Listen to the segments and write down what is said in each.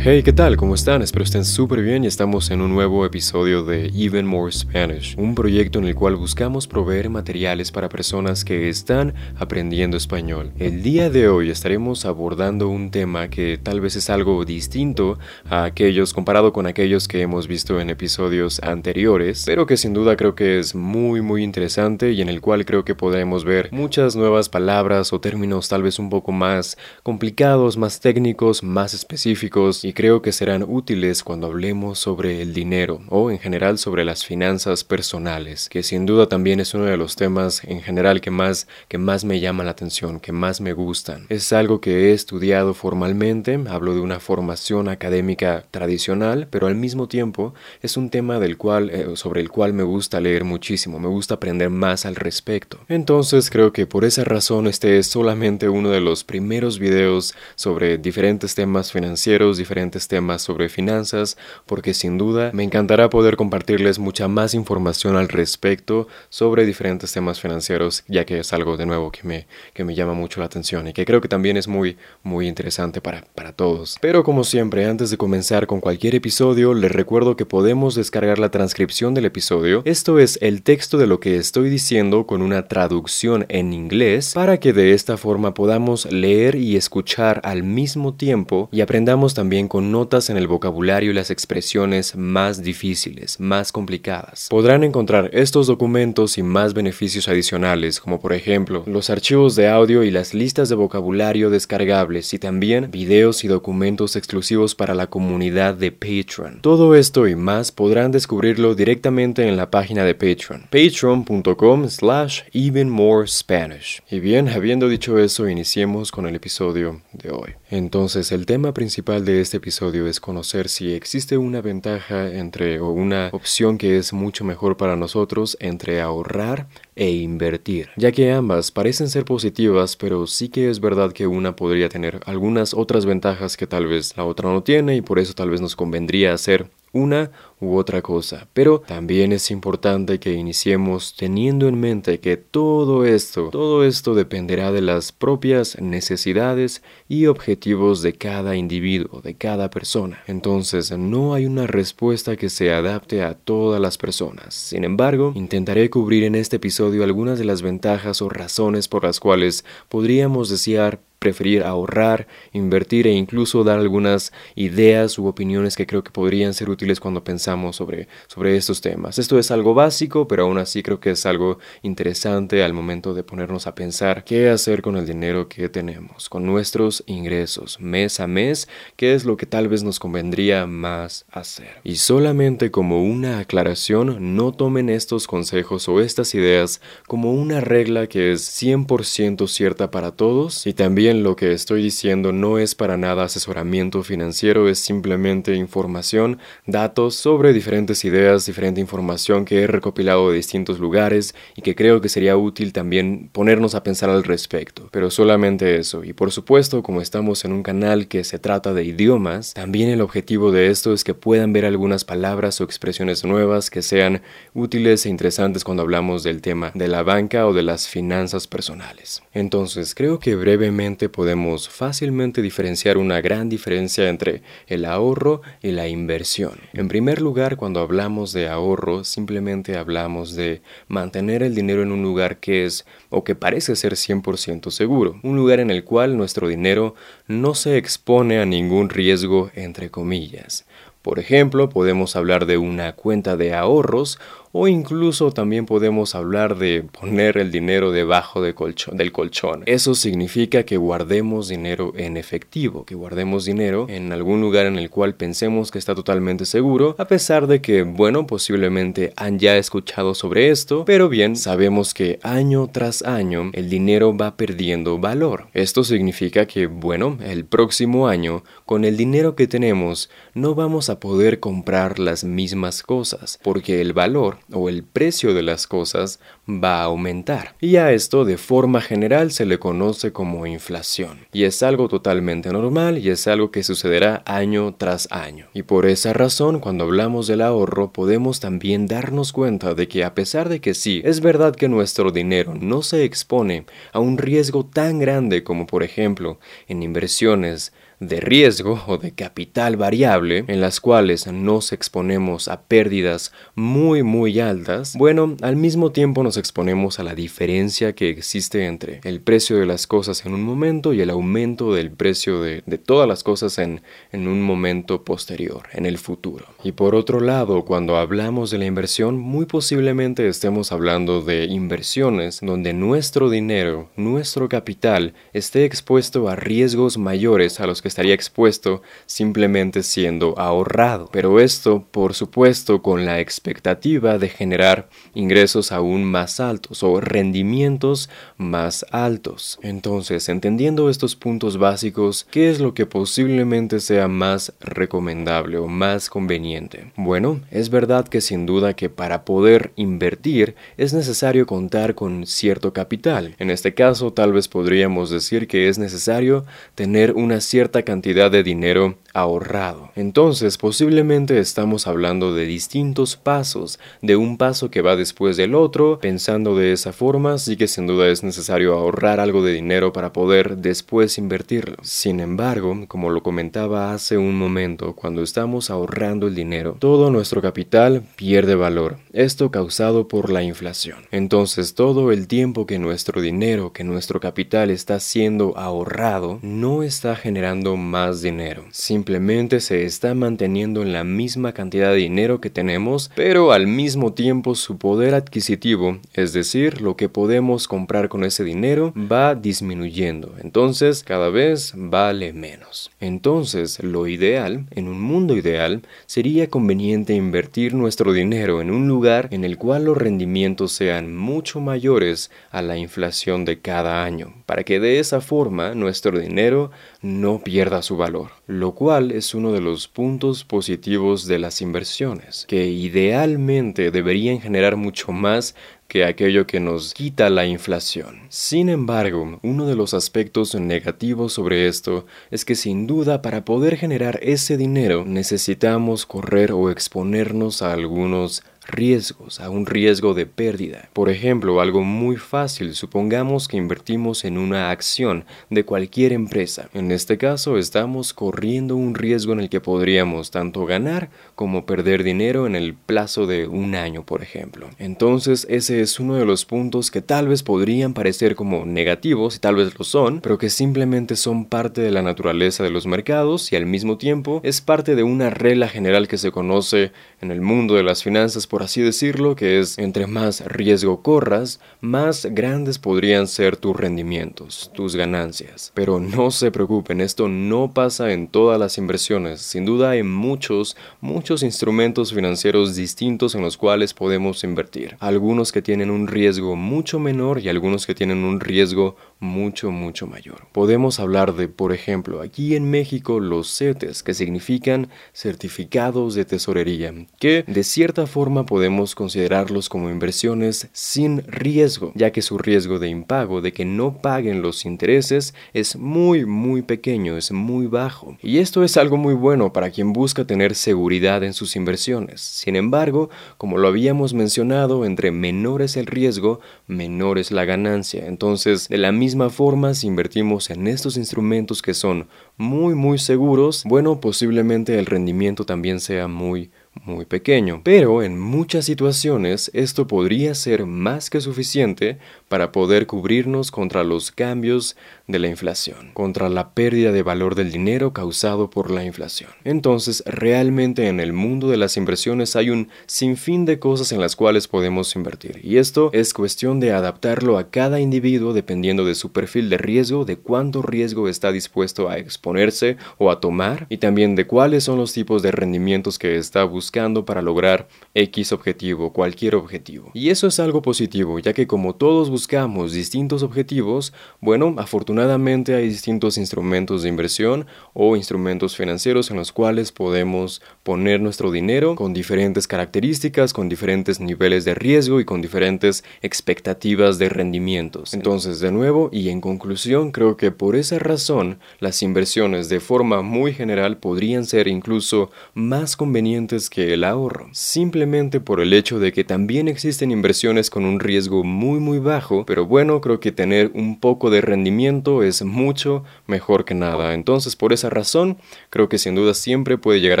Hey, ¿qué tal? ¿Cómo están? Espero estén súper bien y estamos en un nuevo episodio de Even More Spanish, un proyecto en el cual buscamos proveer materiales para personas que están aprendiendo español. El día de hoy estaremos abordando un tema que tal vez es algo distinto a aquellos comparado con aquellos que hemos visto en episodios anteriores, pero que sin duda creo que es muy muy interesante y en el cual creo que podremos ver muchas nuevas palabras o términos tal vez un poco más complicados, más técnicos, más específicos y creo que serán útiles cuando hablemos sobre el dinero o en general sobre las finanzas personales, que sin duda también es uno de los temas en general que más que más me llaman la atención, que más me gustan. Es algo que he estudiado formalmente, hablo de una formación académica tradicional, pero al mismo tiempo es un tema del cual eh, sobre el cual me gusta leer muchísimo, me gusta aprender más al respecto. Entonces creo que por esa razón este es solamente uno de los primeros videos sobre diferentes temas financieros, diferentes temas sobre finanzas, porque sin duda me encantará poder compartirles mucha más información al respecto sobre diferentes temas financieros, ya que es algo de nuevo que me, que me llama mucho la atención y que creo que también es muy, muy interesante para, para todos. Pero como siempre, antes de comenzar con cualquier episodio, les recuerdo que podemos descargar la transcripción del episodio. Esto es el texto de lo que estoy diciendo con una traducción en inglés para que de esta forma podamos leer y escuchar al mismo tiempo y aprendamos también con notas en el vocabulario y las expresiones más difíciles, más complicadas. Podrán encontrar estos documentos y más beneficios adicionales, como por ejemplo los archivos de audio y las listas de vocabulario descargables y también videos y documentos exclusivos para la comunidad de Patreon. Todo esto y más podrán descubrirlo directamente en la página de Patreon, patreon.com slash even more Spanish. Y bien, habiendo dicho eso, iniciemos con el episodio de hoy. Entonces, el tema principal de este episodio es conocer si existe una ventaja entre o una opción que es mucho mejor para nosotros entre ahorrar e invertir, ya que ambas parecen ser positivas, pero sí que es verdad que una podría tener algunas otras ventajas que tal vez la otra no tiene y por eso tal vez nos convendría hacer una u otra cosa. Pero también es importante que iniciemos teniendo en mente que todo esto, todo esto dependerá de las propias necesidades y objetivos de cada individuo, de cada persona. Entonces no hay una respuesta que se adapte a todas las personas. Sin embargo, intentaré cubrir en este episodio algunas de las ventajas o razones por las cuales podríamos desear preferir ahorrar, invertir e incluso dar algunas ideas u opiniones que creo que podrían ser útiles cuando pensamos sobre, sobre estos temas. Esto es algo básico, pero aún así creo que es algo interesante al momento de ponernos a pensar qué hacer con el dinero que tenemos, con nuestros ingresos mes a mes, qué es lo que tal vez nos convendría más hacer. Y solamente como una aclaración, no tomen estos consejos o estas ideas como una regla que es 100% cierta para todos y también lo que estoy diciendo no es para nada asesoramiento financiero, es simplemente información, datos sobre diferentes ideas, diferente información que he recopilado de distintos lugares y que creo que sería útil también ponernos a pensar al respecto. Pero solamente eso. Y por supuesto, como estamos en un canal que se trata de idiomas, también el objetivo de esto es que puedan ver algunas palabras o expresiones nuevas que sean útiles e interesantes cuando hablamos del tema de la banca o de las finanzas personales. Entonces, creo que brevemente podemos fácilmente diferenciar una gran diferencia entre el ahorro y la inversión. En primer lugar, cuando hablamos de ahorro, simplemente hablamos de mantener el dinero en un lugar que es o que parece ser 100% seguro, un lugar en el cual nuestro dinero no se expone a ningún riesgo entre comillas. Por ejemplo, podemos hablar de una cuenta de ahorros o incluso también podemos hablar de poner el dinero debajo del colchón. Eso significa que guardemos dinero en efectivo, que guardemos dinero en algún lugar en el cual pensemos que está totalmente seguro, a pesar de que, bueno, posiblemente han ya escuchado sobre esto, pero bien, sabemos que año tras año el dinero va perdiendo valor. Esto significa que, bueno, el próximo año, con el dinero que tenemos, no vamos a poder comprar las mismas cosas, porque el valor o el precio de las cosas va a aumentar. Y a esto de forma general se le conoce como inflación. Y es algo totalmente normal y es algo que sucederá año tras año. Y por esa razón, cuando hablamos del ahorro, podemos también darnos cuenta de que a pesar de que sí, es verdad que nuestro dinero no se expone a un riesgo tan grande como por ejemplo en inversiones de riesgo o de capital variable, en las cuales nos exponemos a pérdidas muy muy altas, bueno, al mismo tiempo nos exponemos a la diferencia que existe entre el precio de las cosas en un momento y el aumento del precio de, todas las cosas en, en un momento posterior, en el futuro. Y por otro lado, cuando hablamos de la inversión, muy posiblemente estemos hablando de inversiones donde nuestro dinero, nuestro capital, esté expuesto a riesgos mayores a los que estaría expuesto simplemente siendo ahorrado. Pero esto, por supuesto, con la expectativa de generar ingresos aún más altos o rendimientos más altos. Entonces, entendiendo estos puntos básicos, ¿qué es lo que posiblemente sea más recomendable o más conveniente? Bueno, es verdad que sin duda que para poder invertir es necesario contar con cierto capital. En este caso, tal vez podríamos decir que es necesario tener una cierta cantidad de dinero ahorrado. Entonces, posiblemente estamos hablando de distintos pasos, de un paso que va después del otro, pensando de esa forma, sí que sin duda es necesario ahorrar algo de dinero para poder después invertirlo. Sin embargo, como lo comentaba hace un momento, cuando estamos ahorrando el dinero, todo nuestro capital pierde valor, esto causado por la inflación. Entonces, todo el tiempo que nuestro dinero, que nuestro capital está siendo ahorrado, no está generando más dinero simplemente se está manteniendo en la misma cantidad de dinero que tenemos, pero al mismo tiempo su poder adquisitivo, es decir, lo que podemos comprar con ese dinero, va disminuyendo. Entonces, cada vez vale menos. Entonces, lo ideal, en un mundo ideal, sería conveniente invertir nuestro dinero en un lugar en el cual los rendimientos sean mucho mayores a la inflación de cada año, para que de esa forma nuestro dinero no pierda su valor, lo cual es uno de los puntos positivos de las inversiones, que idealmente deberían generar mucho más que aquello que nos quita la inflación. Sin embargo, uno de los aspectos negativos sobre esto es que sin duda para poder generar ese dinero necesitamos correr o exponernos a algunos riesgos, a un riesgo de pérdida. Por ejemplo, algo muy fácil, supongamos que invertimos en una acción de cualquier empresa. En este caso, estamos corriendo un riesgo en el que podríamos tanto ganar como perder dinero en el plazo de un año, por ejemplo. Entonces, ese es uno de los puntos que tal vez podrían parecer como negativos, y tal vez lo son, pero que simplemente son parte de la naturaleza de los mercados y al mismo tiempo es parte de una regla general que se conoce en el mundo de las finanzas, así decirlo, que es entre más riesgo corras, más grandes podrían ser tus rendimientos, tus ganancias. Pero no se preocupen, esto no pasa en todas las inversiones. Sin duda hay muchos, muchos instrumentos financieros distintos en los cuales podemos invertir. Algunos que tienen un riesgo mucho menor y algunos que tienen un riesgo mucho, mucho mayor. Podemos hablar de, por ejemplo, aquí en México los CETES, que significan certificados de tesorería, que de cierta forma podemos considerarlos como inversiones sin riesgo, ya que su riesgo de impago, de que no paguen los intereses, es muy, muy pequeño, es muy bajo. Y esto es algo muy bueno para quien busca tener seguridad en sus inversiones. Sin embargo, como lo habíamos mencionado, entre menores el riesgo, menor es la ganancia. Entonces, de la misma misma forma, si invertimos en estos instrumentos que son muy muy seguros, bueno, posiblemente el rendimiento también sea muy muy pequeño. Pero en muchas situaciones esto podría ser más que suficiente para poder cubrirnos contra los cambios de la inflación, contra la pérdida de valor del dinero causado por la inflación. Entonces, realmente en el mundo de las inversiones hay un sinfín de cosas en las cuales podemos invertir. Y esto es cuestión de adaptarlo a cada individuo dependiendo de su perfil de riesgo, de cuánto riesgo está dispuesto a exponerse o a tomar, y también de cuáles son los tipos de rendimientos que está buscando para lograr X objetivo, cualquier objetivo. Y eso es algo positivo, ya que como todos buscamos distintos objetivos, bueno, afortunadamente hay distintos instrumentos de inversión o instrumentos financieros en los cuales podemos poner nuestro dinero con diferentes características, con diferentes niveles de riesgo y con diferentes expectativas de rendimientos. Entonces, de nuevo y en conclusión, creo que por esa razón las inversiones de forma muy general podrían ser incluso más convenientes que el ahorro, simplemente por el hecho de que también existen inversiones con un riesgo muy muy bajo pero bueno, creo que tener un poco de rendimiento es mucho mejor que nada. Entonces, por esa razón, creo que sin duda siempre puede llegar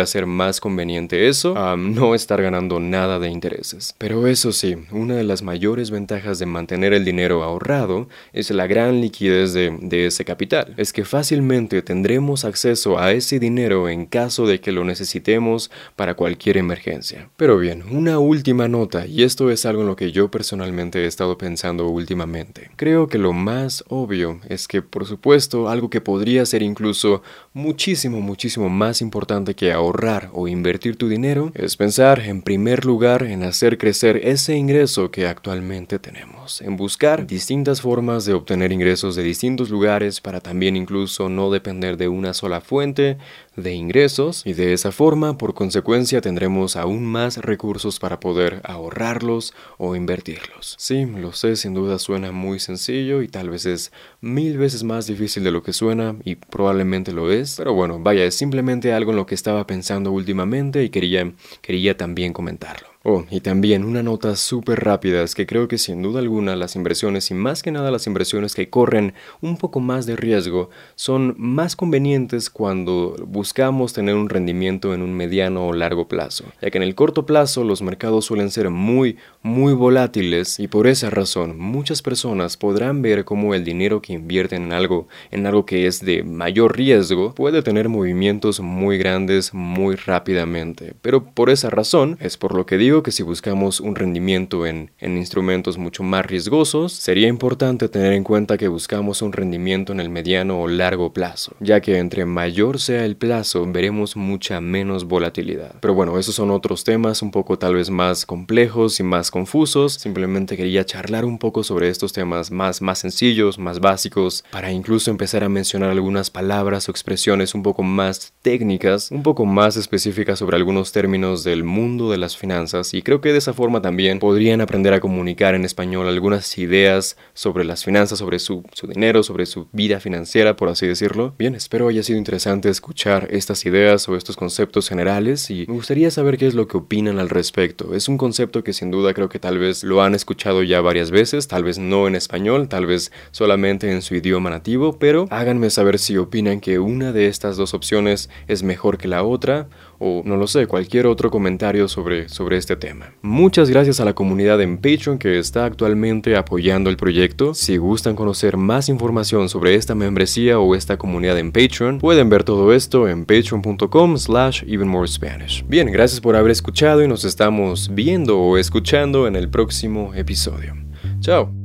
a ser más conveniente eso, a no estar ganando nada de intereses. Pero eso sí, una de las mayores ventajas de mantener el dinero ahorrado es la gran liquidez de, de ese capital. Es que fácilmente tendremos acceso a ese dinero en caso de que lo necesitemos para cualquier emergencia. Pero bien, una última nota, y esto es algo en lo que yo personalmente he estado pensando últimamente. Creo que lo más obvio es que, por supuesto, algo que podría ser incluso muchísimo, muchísimo más importante que ahorrar o invertir tu dinero es pensar en primer lugar en hacer crecer ese ingreso que actualmente tenemos, en buscar distintas formas de obtener ingresos de distintos lugares para también incluso no depender de una sola fuente de ingresos y de esa forma por consecuencia tendremos aún más recursos para poder ahorrarlos o invertirlos. Sí, lo sé, sin duda suena muy sencillo y tal vez es mil veces más difícil de lo que suena y probablemente lo es, pero bueno, vaya, es simplemente algo en lo que estaba pensando últimamente y quería, quería también comentarlo. Oh, y también una nota súper rápida es que creo que sin duda alguna las inversiones y más que nada las inversiones que corren un poco más de riesgo son más convenientes cuando buscamos tener un rendimiento en un mediano o largo plazo, ya que en el corto plazo los mercados suelen ser muy, muy volátiles y por esa razón muchas personas podrán ver cómo el dinero que invierten en algo, en algo que es de mayor riesgo, puede tener movimientos muy grandes muy rápidamente. Pero por esa razón es por lo que digo que si buscamos un rendimiento en, en, instrumentos mucho más riesgosos, sería importante tener en cuenta que buscamos un rendimiento en el mediano o largo plazo, ya que entre mayor sea el plazo veremos mucha menos volatilidad. Pero bueno, esos son otros temas un poco tal vez más complejos y más confusos. Simplemente quería charlar un poco sobre estos temas más, más sencillos, más básicos, para incluso empezar a mencionar algunas palabras o expresiones un poco más técnicas, un poco más específicas sobre algunos términos del mundo de las finanzas y creo que de esa forma también podrían aprender a comunicar en español algunas ideas sobre las finanzas, sobre su, su dinero, sobre su vida financiera, por así decirlo. Bien, espero haya sido interesante escuchar estas ideas o estos conceptos generales y me gustaría saber qué es lo que opinan al respecto. Es un concepto que sin duda creo que tal vez lo han escuchado ya varias veces, tal vez no en español, tal vez solamente en su idioma nativo, pero háganme saber si opinan que una de estas dos opciones es mejor que la otra o no lo sé, cualquier otro comentario sobre, sobre este tema. Muchas gracias a la comunidad en Patreon que está actualmente apoyando el proyecto. Si gustan conocer más información sobre esta membresía o esta comunidad en Patreon, pueden ver todo esto en patreon.com slash evenmorespanish. Bien, gracias por haber escuchado y nos estamos viendo o escuchando en el próximo episodio. Chao.